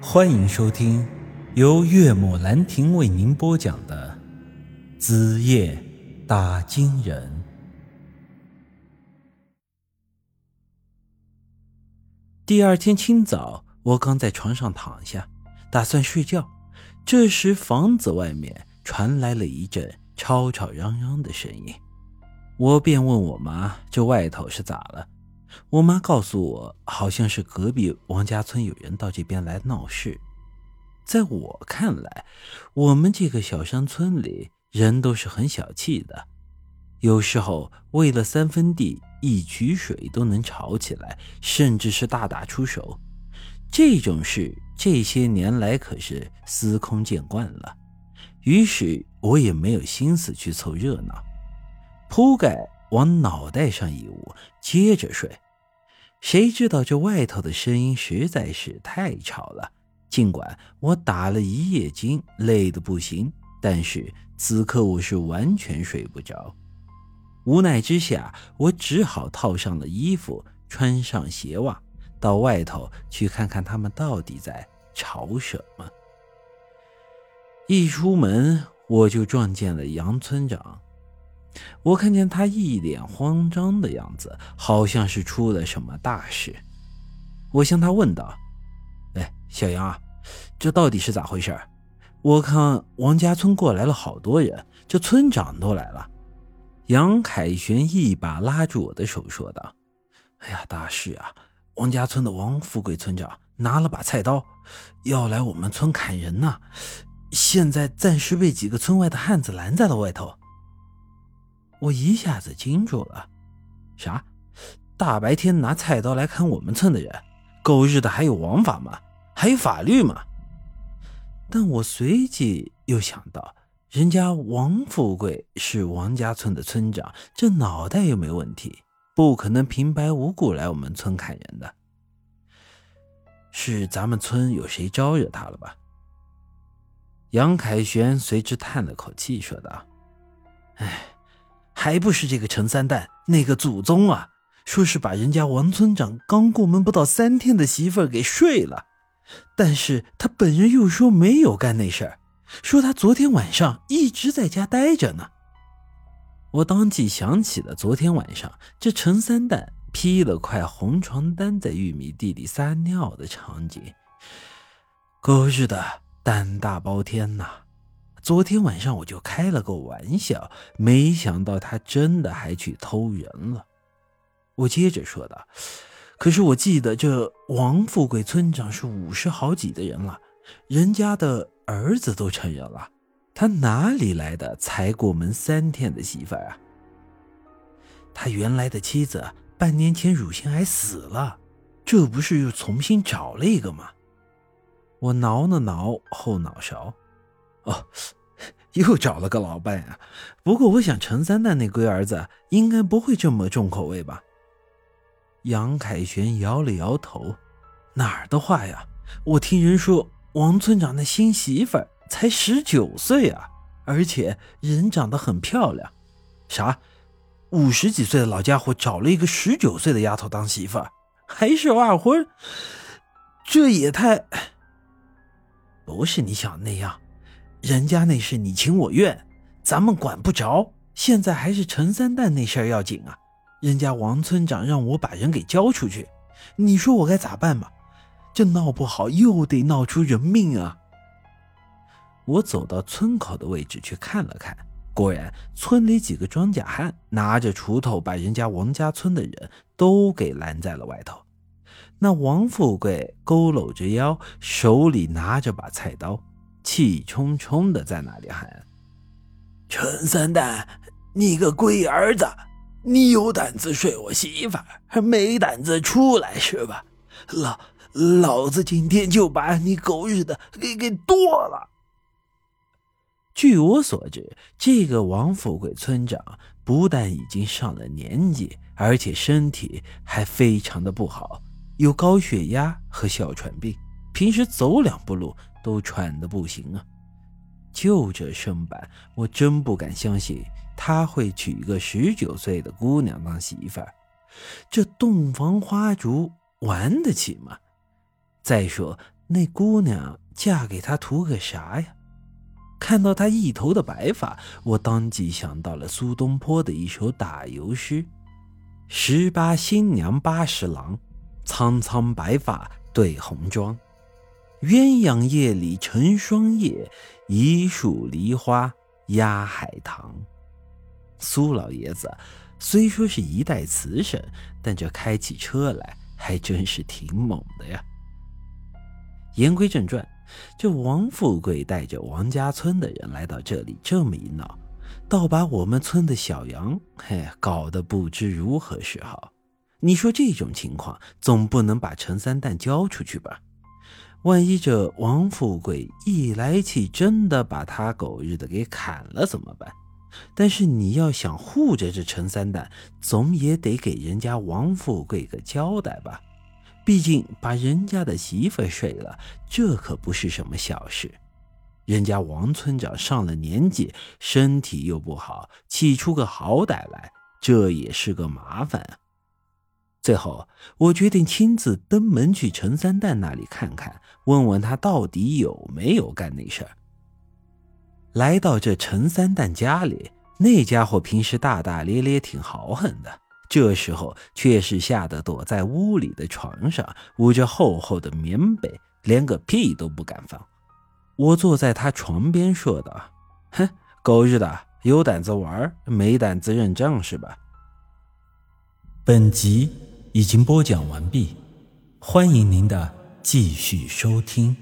欢迎收听由岳母兰亭为您播讲的《子夜打金人》。第二天清早，我刚在床上躺下，打算睡觉，这时房子外面传来了一阵吵吵嚷嚷的声音，我便问我妈：“这外头是咋了？”我妈告诉我，好像是隔壁王家村有人到这边来闹事。在我看来，我们这个小山村里人都是很小气的，有时候为了三分地、一曲水都能吵起来，甚至是大打出手。这种事这些年来可是司空见惯了，于是我也没有心思去凑热闹，铺盖往脑袋上一捂，接着睡。谁知道这外头的声音实在是太吵了。尽管我打了一夜精，累得不行，但是此刻我是完全睡不着。无奈之下，我只好套上了衣服，穿上鞋袜，到外头去看看他们到底在吵什么。一出门，我就撞见了杨村长。我看见他一脸慌张的样子，好像是出了什么大事。我向他问道：“哎，小杨啊，这到底是咋回事？我看王家村过来了好多人，这村长都来了。”杨凯旋一把拉住我的手，说道：“哎呀，大事啊！王家村的王富贵村长拿了把菜刀，要来我们村砍人呢。现在暂时被几个村外的汉子拦在了外头。”我一下子惊住了，啥？大白天拿菜刀来砍我们村的人，狗日的还有王法吗？还有法律吗？但我随即又想到，人家王富贵是王家村的村长，这脑袋又没问题，不可能平白无故来我们村砍人的。是咱们村有谁招惹他了吧？杨凯旋随之叹了口气，说道：“哎。”还不是这个陈三蛋那个祖宗啊！说是把人家王村长刚过门不到三天的媳妇儿给睡了，但是他本人又说没有干那事儿，说他昨天晚上一直在家待着呢。我当即想起了昨天晚上这陈三蛋披了块红床单在玉米地里撒尿的场景，狗日的胆大包天呐！昨天晚上我就开了个玩笑，没想到他真的还去偷人了。我接着说道：“可是我记得这王富贵村长是五十好几的人了，人家的儿子都成人了，他哪里来的才过门三天的媳妇儿啊？他原来的妻子半年前乳腺癌死了，这不是又重新找了一个吗？”我挠了挠后脑勺，哦。又找了个老伴啊！不过我想陈三蛋那龟儿子应该不会这么重口味吧？杨凯旋摇了摇头：“哪儿的话呀？我听人说王村长那新媳妇儿才十九岁啊，而且人长得很漂亮。啥？五十几岁的老家伙找了一个十九岁的丫头当媳妇儿，还是二婚？这也太……不是你想的那样。”人家那是你情我愿，咱们管不着。现在还是陈三蛋那事儿要紧啊！人家王村长让我把人给交出去，你说我该咋办嘛？这闹不好又得闹出人命啊！我走到村口的位置去看了看，果然村里几个庄稼汉拿着锄头，把人家王家村的人都给拦在了外头。那王富贵佝偻着腰，手里拿着把菜刀。气冲冲的在那里喊：“陈三蛋，你个龟儿子，你有胆子睡我媳妇儿，没胆子出来是吧？老老子今天就把你狗日的给给剁了！”据我所知，这个王富贵村长不但已经上了年纪，而且身体还非常的不好，有高血压和哮喘病，平时走两步路。都喘得不行啊！就这身板，我真不敢相信他会娶一个十九岁的姑娘当媳妇儿。这洞房花烛玩得起吗？再说那姑娘嫁给他图个啥呀？看到他一头的白发，我当即想到了苏东坡的一首打油诗：“十八新娘八十郎，苍苍白发对红妆。鸳鸯夜里成双夜，一树梨花压海棠。”苏老爷子虽说是一代词圣，但这开起车来还真是挺猛的呀。言归正传。这王富贵带着王家村的人来到这里，这么一闹，倒把我们村的小杨嘿搞得不知如何是好。你说这种情况，总不能把陈三蛋交出去吧？万一这王富贵一来气，真的把他狗日的给砍了怎么办？但是你要想护着这陈三蛋，总也得给人家王富贵个交代吧？毕竟把人家的媳妇睡了，这可不是什么小事。人家王村长上了年纪，身体又不好，气出个好歹来，这也是个麻烦啊。最后，我决定亲自登门去陈三蛋那里看看，问问他到底有没有干那事儿。来到这陈三蛋家里，那家伙平时大大咧咧，挺豪横的。这时候却是吓得躲在屋里的床上，捂着厚厚的棉被，连个屁都不敢放。我坐在他床边说道：“哼，狗日的，有胆子玩，没胆子认账是吧？”本集已经播讲完毕，欢迎您的继续收听。